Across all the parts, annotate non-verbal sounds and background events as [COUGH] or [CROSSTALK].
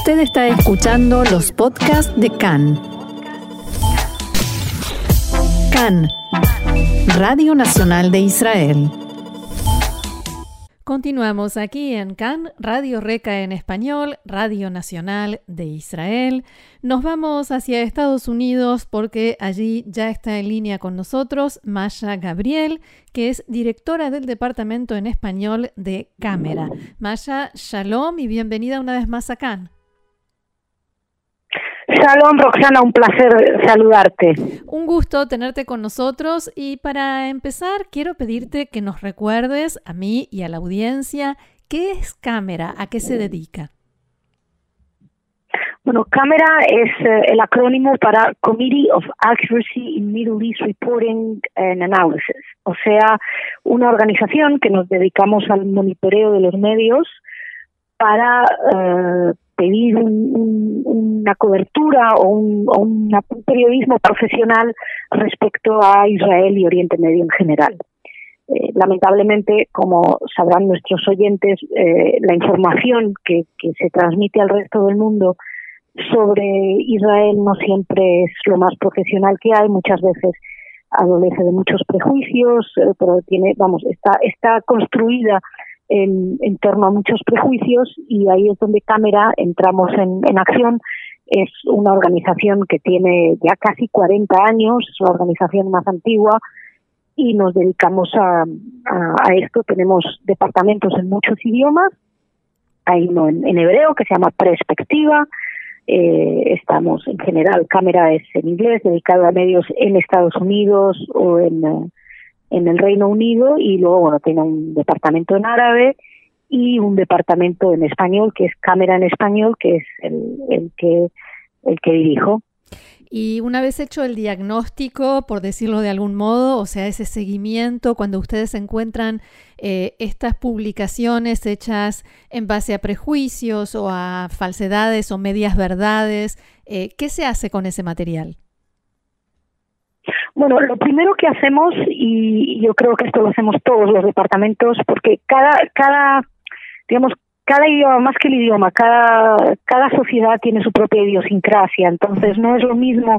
Usted está escuchando los podcasts de CAN. CAN, Radio Nacional de Israel. Continuamos aquí en CAN, Radio Reca en español, Radio Nacional de Israel. Nos vamos hacia Estados Unidos porque allí ya está en línea con nosotros Masha Gabriel, que es directora del Departamento en Español de Cámara. Masha, shalom y bienvenida una vez más a CAN. Shalom, Roxana, un placer saludarte. Un gusto tenerte con nosotros y para empezar quiero pedirte que nos recuerdes a mí y a la audiencia qué es Cámara, a qué se dedica. Bueno, Cámara es eh, el acrónimo para Committee of Accuracy in Middle East Reporting and Analysis, o sea, una organización que nos dedicamos al monitoreo de los medios para eh, pedir una cobertura o, un, periodismo profesional respecto a Israel y Oriente Medio en general. Eh, lamentablemente, como sabrán nuestros oyentes, eh, la información que, se transmite al resto del mundo sobre Israel no siempre es lo más profesional que hay, muchas veces adolece de muchos prejuicios, eh, pero tiene, vamos, está, está construida en, en, torno a muchos prejuicios y ahí es donde Cámara entramos en, en acción. Es una organización que tiene ya casi 40 años, es la organización más antigua y nos dedicamos a, a, esto. Tenemos departamentos en muchos idiomas. Hay uno en, hebreo que se llama Perspectiva. Eh, estamos en general, Cámara es en inglés, dedicado a medios en Estados Unidos o en, eh, en el Reino Unido y luego, bueno, tiene un departamento en árabe y un departamento en español, que es Cámara en Español, que es el, el que, el que dirijo. Y una vez hecho el diagnóstico, por decirlo de algún modo, o sea, ese seguimiento, cuando ustedes encuentran eh, estas publicaciones hechas en base a prejuicios o a falsedades o medias verdades, eh, ¿qué se hace con ese material? Bueno, lo primero que hacemos, y yo creo que esto lo hacemos todos los departamentos, porque cada, cada, digamos, cada idioma, más que el idioma, cada, cada sociedad tiene su propia idiosincrasia, entonces no es lo mismo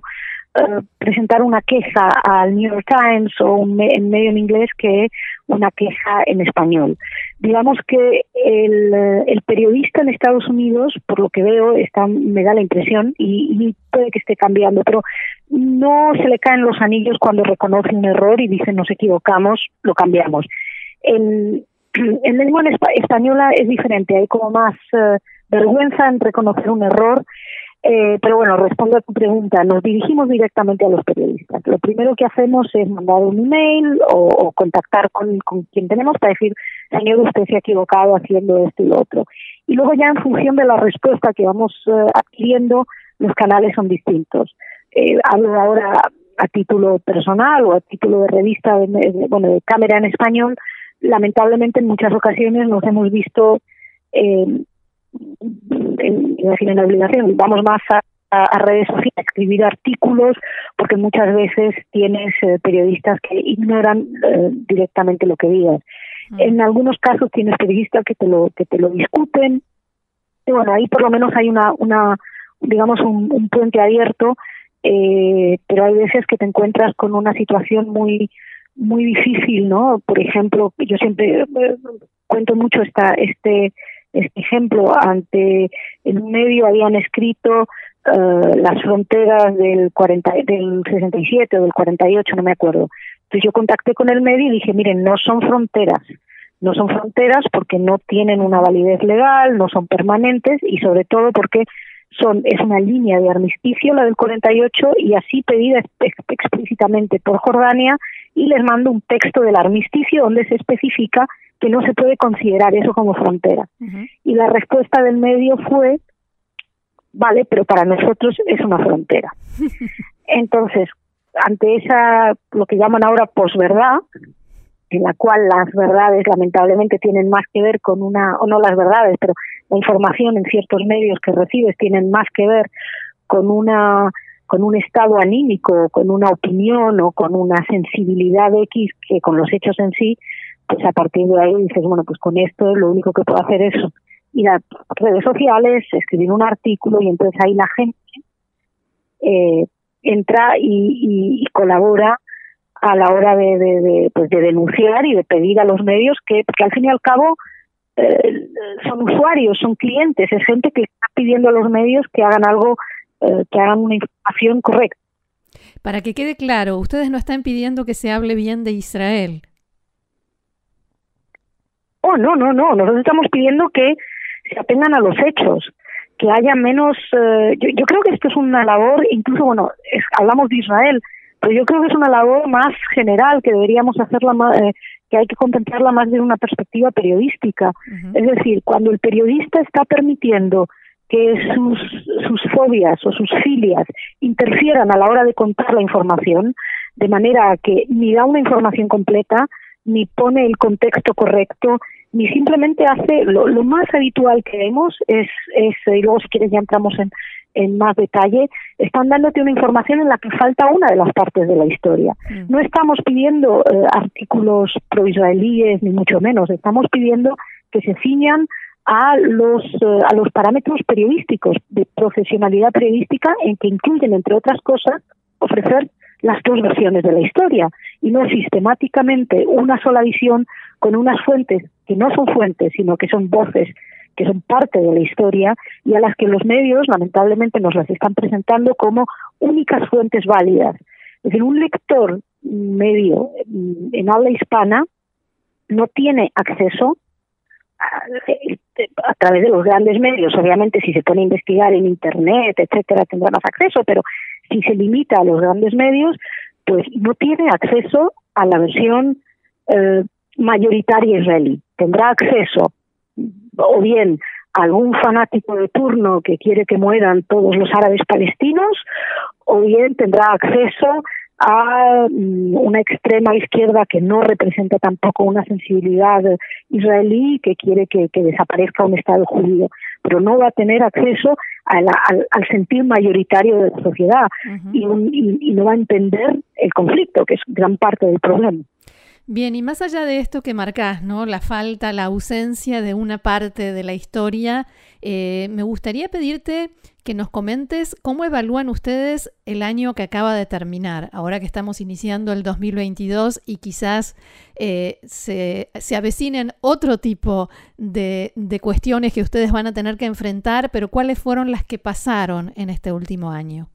presentar una queja al New York Times o un en medio en inglés que una queja en español. Digamos que el, periodista en Estados Unidos, por lo que veo, está, me da la impresión, y, y, puede que esté cambiando, pero no se le caen los anillos cuando reconoce un error y dice nos equivocamos, lo cambiamos. En, [CLEARS THROAT] en española es diferente, hay como más eh, vergüenza en reconocer un error eh, pero bueno, respondo a tu pregunta. Nos dirigimos directamente a los periodistas. Lo primero que hacemos es mandar un email o, contactar con, quien tenemos para decir, señor, usted se ha equivocado haciendo esto y lo otro. Y luego ya en función de la respuesta que vamos eh, adquiriendo, los canales son distintos. Eh, hablo ahora a título personal o a título de revista, de, bueno, de cámara en español. Lamentablemente en muchas ocasiones nos hemos visto eh, en, en la obligación, vamos más a, redes sociales, a escribir artículos, porque muchas veces tienes eh, periodistas que ignoran eh, directamente lo que digas. Mm. En algunos casos tienes periodistas que te lo que te lo discuten. Y bueno, ahí por lo menos hay una una digamos un, un puente abierto, eh, pero hay veces que te encuentras con una situación muy muy difícil, ¿no? Por ejemplo, yo siempre eh, cuento mucho esta este este ejemplo, ante un medio habían escrito uh, las fronteras del 40, del 67 o del 48, no me acuerdo. Entonces yo contacté con el medio y dije, miren, no son fronteras, no son fronteras porque no tienen una validez legal, no son permanentes y sobre todo porque son es una línea de armisticio la del 48 y así pedida explícitamente por Jordania y les mando un texto del armisticio donde se especifica que no se puede considerar eso como frontera. Y la respuesta del medio fue, vale, pero para nosotros es una frontera. [LAUGHS] Entonces, ante esa, lo que llaman ahora posverdad, en la cual las verdades lamentablemente tienen más que ver con una, o no las verdades, pero la información en ciertos medios que recibes tienen más que ver con una con un estado anímico, con una opinión o con una sensibilidad X que con los hechos en sí, pues a partir de ahí dices, bueno, pues con esto lo único que puedo hacer es ir a redes sociales, escribir un artículo y entonces ahí la gente eh, entra y, colabora a la hora de, pues de, denunciar y de pedir a los medios que, que al fin y al cabo eh, son usuarios, son clientes, es gente que está pidiendo a los medios que hagan algo, eh, que hagan una información correcta. Para que quede claro, ustedes no están pidiendo que se hable bien de Israel. Oh, no, no, no. Nosotros estamos pidiendo que se atengan a los hechos, que haya menos. Eh, yo, creo que esto es una labor, incluso, bueno, hablamos de Israel, pero yo creo que es una labor más general que deberíamos hacerla más, eh, que hay que contemplarla más de una perspectiva periodística. Es decir, cuando el periodista está permitiendo que sus, sus fobias o sus filias interfieran a la hora de contar la información, de manera que ni da una información completa, ni pone el contexto correcto, ni simplemente hace lo, más habitual que vemos es, es, y luego si quieres ya entramos en, en más detalle, están dándote una información en la que falta una de las partes de la historia. Mm. No estamos pidiendo eh, artículos pro-israelíes, ni mucho menos, estamos pidiendo que se ciñan a los, eh, a los parámetros periodísticos, de profesionalidad periodística, en que incluyen, entre otras cosas, ofrecer las dos versiones de la historia y no sistemáticamente una sola visión con unas fuentes que no son fuentes, sino que son voces que son parte de la historia y a las que los medios lamentablemente nos las están presentando como únicas fuentes válidas. Es decir, un lector medio en habla hispana no tiene acceso a, a, través de los grandes medios. Obviamente, si se pone a investigar en Internet, etcétera, tendrá más acceso, pero si se limita a los grandes medios, pues no tiene acceso a la versión eh, mayoritaria israelí. Tendrá acceso o bien a algún fanático de turno que quiere que mueran todos los árabes palestinos, o bien tendrá acceso a mm, una extrema izquierda que no representa tampoco una sensibilidad israelí que quiere que, desaparezca un Estado judío, pero no va a tener acceso al, sentir mayoritario de la sociedad y, y no va a entender el conflicto, que es gran parte del problema. Bien, y más allá de esto que marcás, ¿no? La falta, la ausencia de una parte de la historia, eh, me gustaría pedirte que nos comentes cómo evalúan ustedes el año que acaba de terminar, ahora que estamos iniciando el 2022 y quizás eh, se, se, avecinen otro tipo de, de cuestiones que ustedes van a tener que enfrentar, pero cuáles fueron las que pasaron en este último año.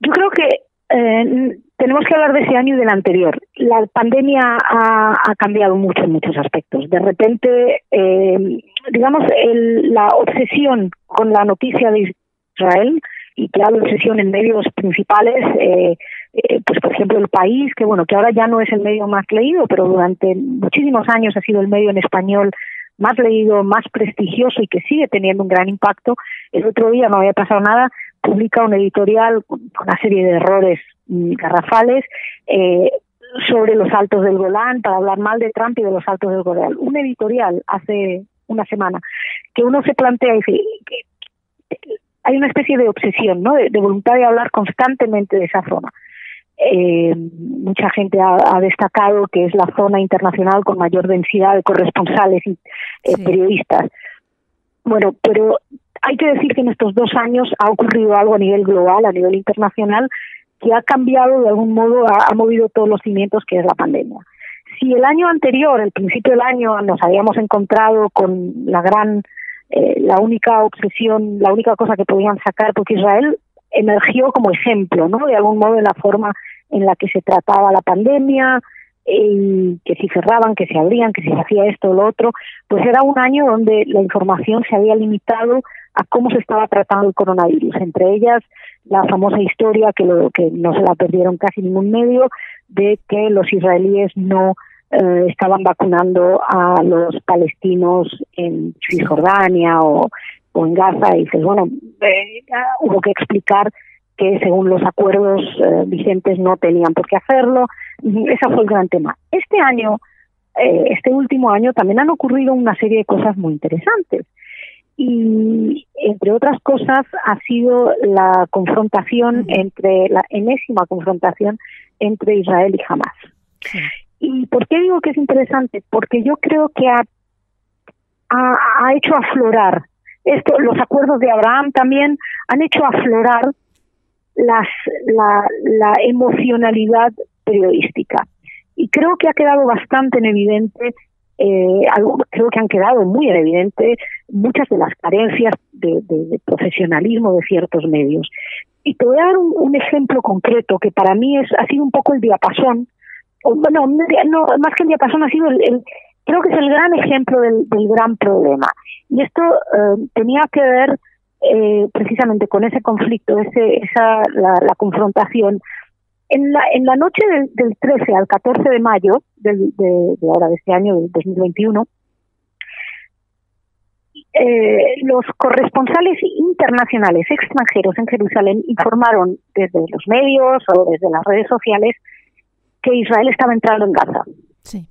Yo creo que eh, tenemos que hablar de ese año y del anterior. La pandemia ha, cambiado mucho en muchos aspectos. De repente, eh, digamos, la obsesión con la noticia de Israel y que la obsesión en medios principales, eh, eh, pues por ejemplo el país, que bueno, que ahora ya no es el medio más leído, pero durante muchísimos años ha sido el medio en español más leído, más prestigioso y que sigue teniendo un gran impacto. El otro día no había pasado nada, publica un editorial con una serie de errores garrafales eh, sobre los altos del Golán para hablar mal de Trump y de los altos del Golán. Un editorial hace una semana que uno se plantea y dice hay una especie de obsesión, ¿no? De, voluntad de hablar constantemente de esa zona. Eh, mucha gente ha, destacado que es la zona internacional con mayor densidad de corresponsales y eh, periodistas. Bueno, pero hay que decir que en estos dos años ha ocurrido algo a nivel global, a nivel internacional, que ha cambiado de algún modo, ha, movido todos los cimientos que es la pandemia. Si el año anterior, el principio del año, nos habíamos encontrado con la gran, eh, la única obsesión, la única cosa que podían sacar, porque Israel emergió como ejemplo, ¿no? De algún modo en la forma en la que se trataba la pandemia, y que si cerraban, que se abrían, que si se hacía esto o lo otro, pues era un año donde la información se había limitado a cómo se estaba tratando el coronavirus, entre ellas la famosa historia que, lo, que no se la perdieron casi ningún medio de que los israelíes no eh, estaban vacunando a los palestinos en Cisjordania o, o en Gaza y dices, bueno, eh, hubo que explicar que según los acuerdos eh, vigentes no tenían por qué hacerlo. Ese fue el gran tema. Este año, este último año, también han ocurrido una serie de cosas muy interesantes y entre otras cosas ha sido la confrontación entre la enésima confrontación entre Israel y Hamas. ¿Y por qué digo que es interesante? Porque yo creo que ha ha, hecho aflorar esto, los acuerdos de Abraham también han hecho aflorar las, la, la emocionalidad periodística. Y creo que ha quedado bastante en evidente, eh, algo, creo que han quedado muy en evidente muchas de las carencias de, profesionalismo de ciertos medios. Y te voy a dar un, ejemplo concreto que para mí es ha sido un poco el diapasón, o, bueno, no, más que el diapasón ha sido el, creo que es el gran ejemplo del, gran problema. Y esto eh, tenía que ver eh, precisamente con ese conflicto, ese, esa, la, confrontación. En la, en la noche del, del 13 al 14 de mayo del, de, de ahora de este año, del 2021, eh, los corresponsales internacionales extranjeros en Jerusalén informaron desde los medios o desde las redes sociales que Israel estaba entrando en Gaza. Sí,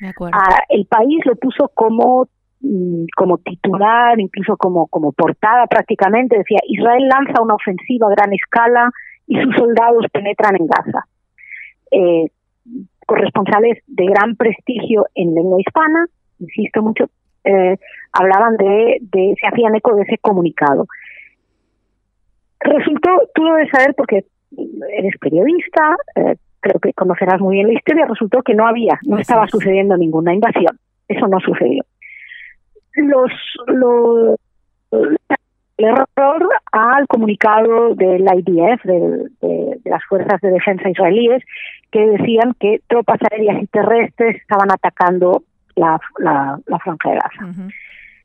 me acuerdo. Ah, el país lo puso como mm, como titular, incluso como como portada prácticamente decía Israel lanza una ofensiva a gran escala y sus soldados penetran en Gaza. Eh, corresponsales de gran prestigio en lengua hispana, insisto mucho, eh, hablaban de, de, se hacían eco de ese comunicado. Resultó, tú lo debes saber porque eres periodista, eh, creo que conocerás muy bien la historia, resultó que no había, no estaba sucediendo ninguna invasión. Eso no sucedió. Los, los el error al comunicado del IDF, de, de, las fuerzas de defensa israelíes, que decían que tropas aéreas y terrestres estaban atacando la, la, la franja de Gaza.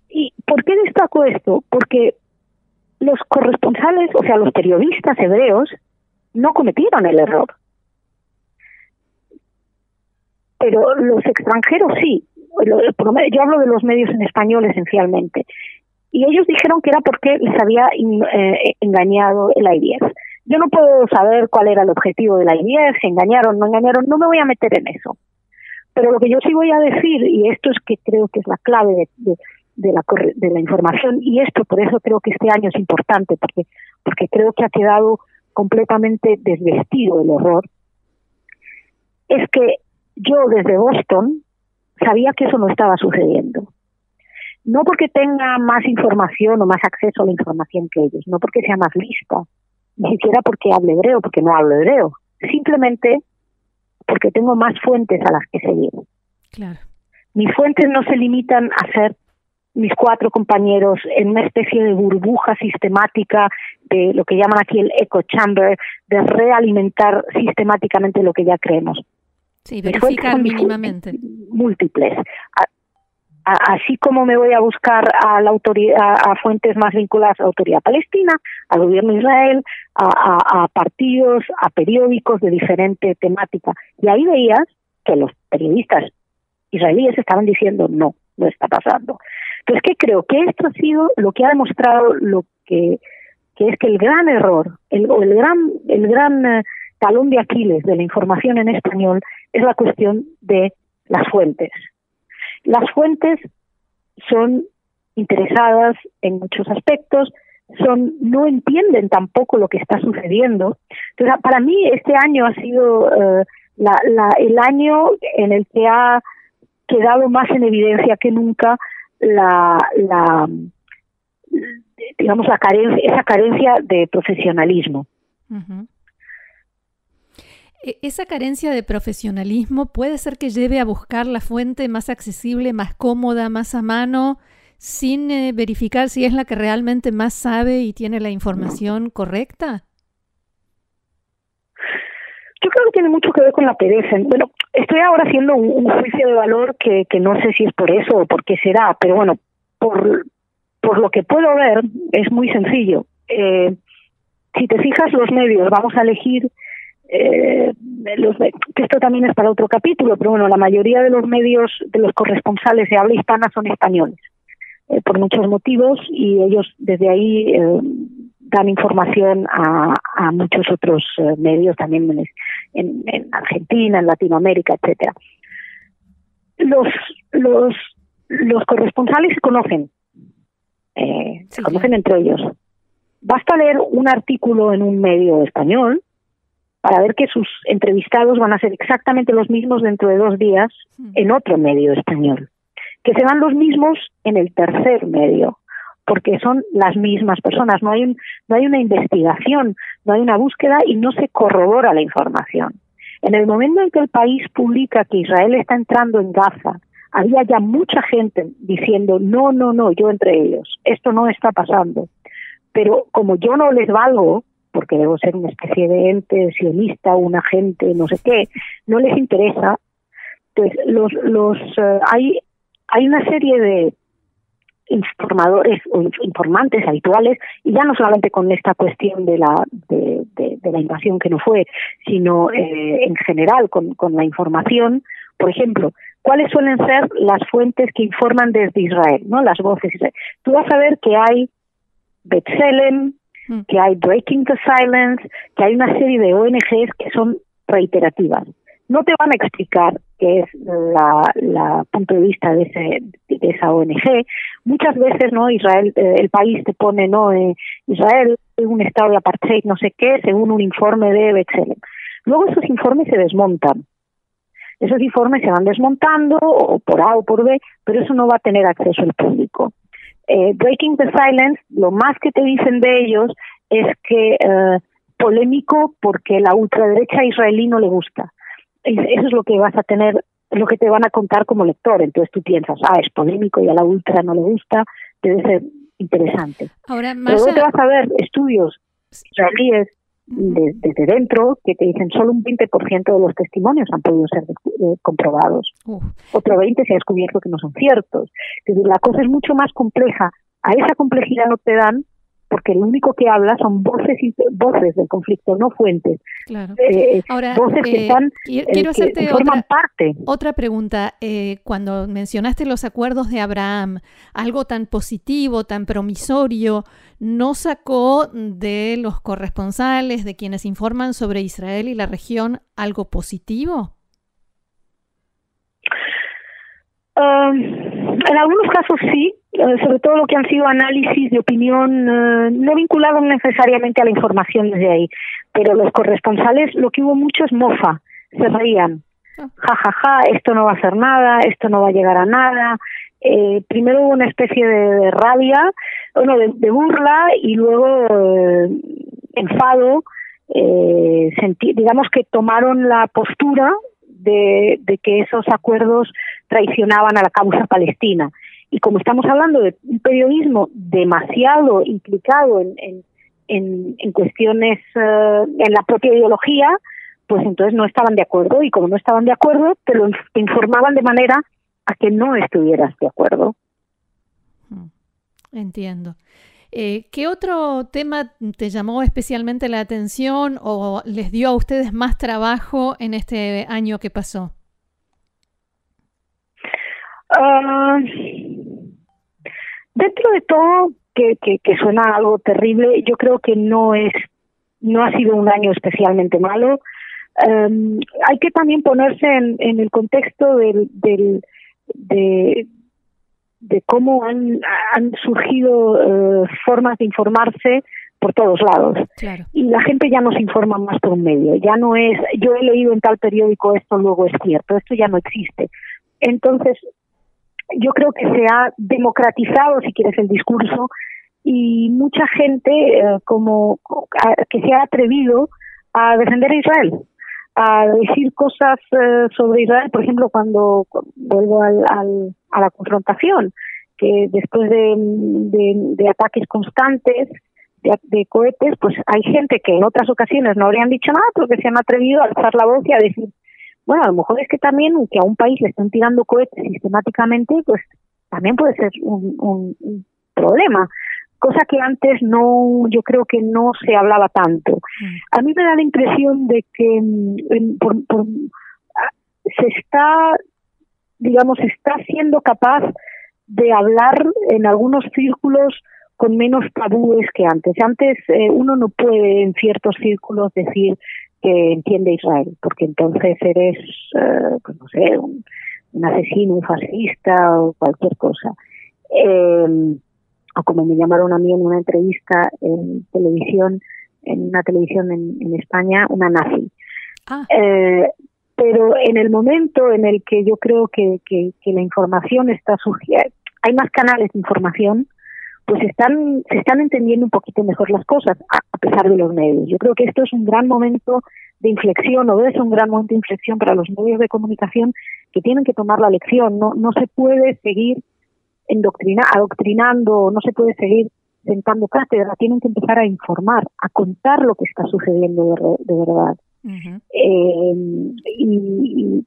¿Y por qué destaco esto? Porque los corresponsales, o sea, los periodistas hebreos, no cometieron el error. Pero los extranjeros sí. Yo hablo de los medios en español esencialmente. Y ellos dijeron que era porque les había eh, engañado el IDF. Yo no puedo saber cuál era el objetivo del IDF, si engañaron, no engañaron, no me voy a meter en eso. Pero lo que yo sí voy a decir, y esto es que creo que es la clave de, de, la, de la información, y esto por eso creo que este año es importante, porque, porque creo que ha quedado completamente desvestido el horror, es que yo desde Boston sabía que eso no estaba sucediendo. No porque tenga más información o más acceso a la información que ellos, no porque sea más lista, ni siquiera porque hable hebreo, porque no hablo hebreo. Simplemente porque tengo más fuentes a las que seguir. Claro. Mis fuentes no se limitan a ser mis cuatro compañeros en una especie de burbuja sistemática de lo que llaman aquí el echo chamber, de realimentar sistemáticamente lo que ya creemos. Sí, verificar mínimamente. Múltiples así como me voy a buscar a la fuentes más vinculadas a la autoridad palestina, al gobierno de Israel, a, partidos, a periódicos de diferente temática. Y ahí veías que los periodistas israelíes estaban diciendo no, no está pasando. Entonces, ¿qué creo? Que esto ha sido lo que ha demostrado lo que, que es que el gran error, el, o el gran, el gran eh, talón de Aquiles de la información en español es la cuestión de las fuentes. Las fuentes son interesadas en muchos aspectos, son no entienden tampoco lo que está sucediendo. Entonces, para mí este año ha sido eh, la, la, el año en el que ha quedado más en evidencia que nunca la, la digamos la carencia, esa carencia de profesionalismo. Esa carencia de profesionalismo puede ser que lleve a buscar la fuente más accesible, más cómoda, más a mano, sin eh, verificar si es la que realmente más sabe y tiene la información correcta. Yo creo que tiene mucho que ver con la pereza. Bueno, estoy ahora haciendo un, juicio de valor que, que no sé si es por eso o por qué será, pero bueno, por, por lo que puedo ver es muy sencillo. Eh, si te fijas los medios, vamos a elegir eh, los, que esto también es para otro capítulo, pero bueno, la mayoría de los medios, de los corresponsales de habla hispana son españoles, eh, por muchos motivos, y ellos desde ahí eh, dan información a, a muchos otros medios, también en, en, Argentina, en Latinoamérica, etcétera. Los, los, los corresponsales se conocen, se conocen entre ellos. Basta leer un artículo en un medio español para ver que sus entrevistados van a ser exactamente los mismos dentro de dos días hmm. en otro medio español. que se dan los mismos en el tercer medio, porque son las mismas personas, no hay, no hay una investigación, no hay una búsqueda y no se corrobora la información. En el momento en que el país publica que Israel está entrando en Gaza, había ya mucha gente diciendo, no, no, no, yo entre ellos, esto no está pasando. Pero como yo no les valgo, porque debo ser una especie de ente sionista, un agente, no sé qué, no les interesa, pues los, los eh, hay, hay una serie de informadores o informantes habituales y ya no solamente con esta cuestión de la de, la invasión que no fue sino eh, en general con, con la información. Por ejemplo cuáles suelen ser las fuentes que informan desde Israel no las voces. Tú vas a ver que hay Betselem mm. que hay Breaking the Silence que hay una serie de ONGs que son reiterativas no te van a explicar qué es la, punto de vista de, ese, de esa ONG. Muchas veces, ¿no? Israel, eh, el país te pone, ¿no? Eh, Israel es un estado de apartheid, no sé qué, según un informe de Bexel. Luego esos informes se desmontan. Esos informes se van desmontando, o por A o por B, pero eso no va a tener acceso al público. Eh, Breaking the Silence, lo más que te dicen de ellos es que eh, polémico porque la ultraderecha israelí no le gusta eso es lo que vas a tener, lo que te van a contar como lector. Entonces tú piensas, ah, es polémico y a la ultra no le gusta, debe ser interesante. Ahora, Pero te vas a ver estudios israelíes desde dentro que te dicen solo un 20% de los testimonios han podido ser eh, comprobados. Otro 20% se ha descubierto que no son ciertos. la cosa es mucho más compleja. A esa complejidad no te dan porque lo único que habla son voces voces del conflicto, no fuentes. Claro. Eh, Ahora, voces que eh, están quiero hacerte forman parte. Otra pregunta, eh, cuando mencionaste los acuerdos de Abraham, algo tan positivo, tan promisorio, ¿no sacó de los corresponsales, de quienes informan sobre Israel y la región, algo positivo? Ah, en algunos casos sí, eh, sobre todo lo que han sido análisis de opinión eh, no vinculados necesariamente a la información desde ahí, pero los corresponsales lo que hubo mucho es mofa, se reían. Ja, ja, ja, esto no va a hacer nada, esto no va a llegar a nada. Eh, primero hubo una especie de, rabia, bueno, de, burla y luego eh, enfado. Eh, digamos que tomaron la postura de, de que esos acuerdos traicionaban a la causa palestina. Y como estamos hablando de un periodismo demasiado implicado en, en, en, cuestiones, eh, en la propia ideología, pues entonces no estaban de acuerdo y como no estaban de acuerdo, te lo informaban de manera a que no estuvieras de acuerdo. Entiendo. Eh, ¿Qué otro tema te llamó especialmente la atención o les dio a ustedes más trabajo en este año que pasó? Uh, dentro de todo, que, que, que, suena algo terrible, yo creo que no es, no ha sido un año especialmente malo. Um, hay que también ponerse en, en el contexto del, del de, de cómo han, han surgido uh, formas de informarse por todos lados. Claro. Y la gente ya no se informa más por un medio. Ya no es, yo he leído en tal periódico esto, luego es cierto. Esto ya no existe. Entonces, yo creo que se ha democratizado, si quieres, el discurso y mucha gente eh, como que se ha atrevido a defender a Israel, a decir cosas eh, sobre Israel, por ejemplo, cuando vuelvo al, al, a la confrontación, que después de, de, ataques constantes de, de, cohetes, pues hay gente que en otras ocasiones no habrían dicho nada, pero que se han atrevido a alzar la voz y a decir bueno, a lo mejor es que también, aunque a un país le estén tirando cohetes sistemáticamente, pues también puede ser un, un, problema cosa que antes no, yo creo que no se hablaba tanto. Mm. A mí me da la impresión de que mm, por, por, se está, digamos, está siendo capaz de hablar en algunos círculos con menos tabúes que antes. Antes eh, uno no puede en ciertos círculos decir que entiende Israel, porque entonces eres, eh, pues no sé, un, asesino, un fascista o cualquier cosa. Eh, o como me llamaron a mí en una entrevista en televisión, en una televisión en, en España, una nazi. Ah. Eh, pero en el momento en el que yo creo que, que, la información está surgiendo, hay más canales de información, pues están, se están entendiendo un poquito mejor las cosas, a, pesar de los medios. Yo creo que esto es un gran momento de inflexión, o ser un gran momento de inflexión para los medios de comunicación que tienen que tomar la lección. No, no se puede seguir endoctrina, adoctrinando, no se puede seguir sentando cátedra, tienen que empezar a informar, a contar lo que está sucediendo de, verdad. eh, y,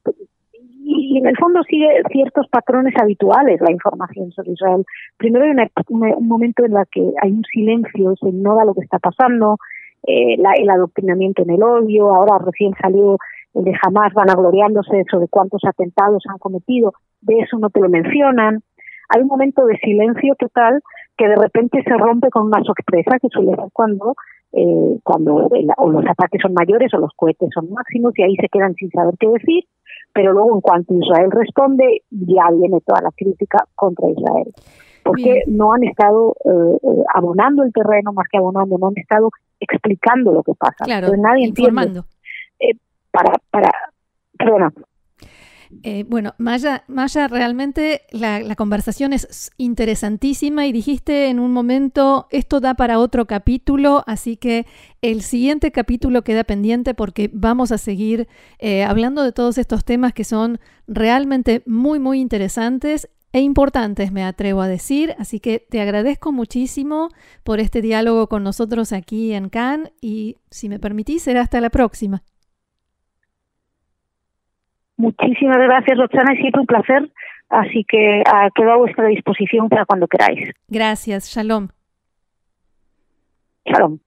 y, en el fondo sigue ciertos patrones habituales la información sobre Israel. Primero hay un momento en el que hay un silencio, se ignora lo que está pasando, eh, la, el adoctrinamiento en el odio, ahora recién salió el de jamás vanagloriándose sobre cuántos atentados han cometido, de eso no te lo mencionan. Hay un momento de silencio total que de repente se rompe con una sorpresa que suele ser cuando eh, cuando o los ataques son mayores o los cohetes son máximos y ahí se quedan sin saber qué decir pero luego en cuanto Israel responde, ya viene toda la crítica contra Israel. Porque no han estado eh, eh, abonando el terreno, más que abonando, no han estado explicando lo que pasa. Claro, nadie informando. Eh, para, para, eh, bueno, Maya, Maya, realmente la, conversación es interesantísima y dijiste en un momento, esto da para otro capítulo, así que el siguiente capítulo queda pendiente porque vamos a seguir eh, hablando de todos estos temas que son realmente muy, muy interesantes e importantes, me atrevo a decir. Así que te agradezco muchísimo por este diálogo con nosotros aquí en Cannes y si me permitís, será hasta la próxima. Muchísimas gracias, Roxana, es siempre un placer. Así que uh, quedo a vuestra disposición para cuando queráis. Gracias, shalom. Shalom.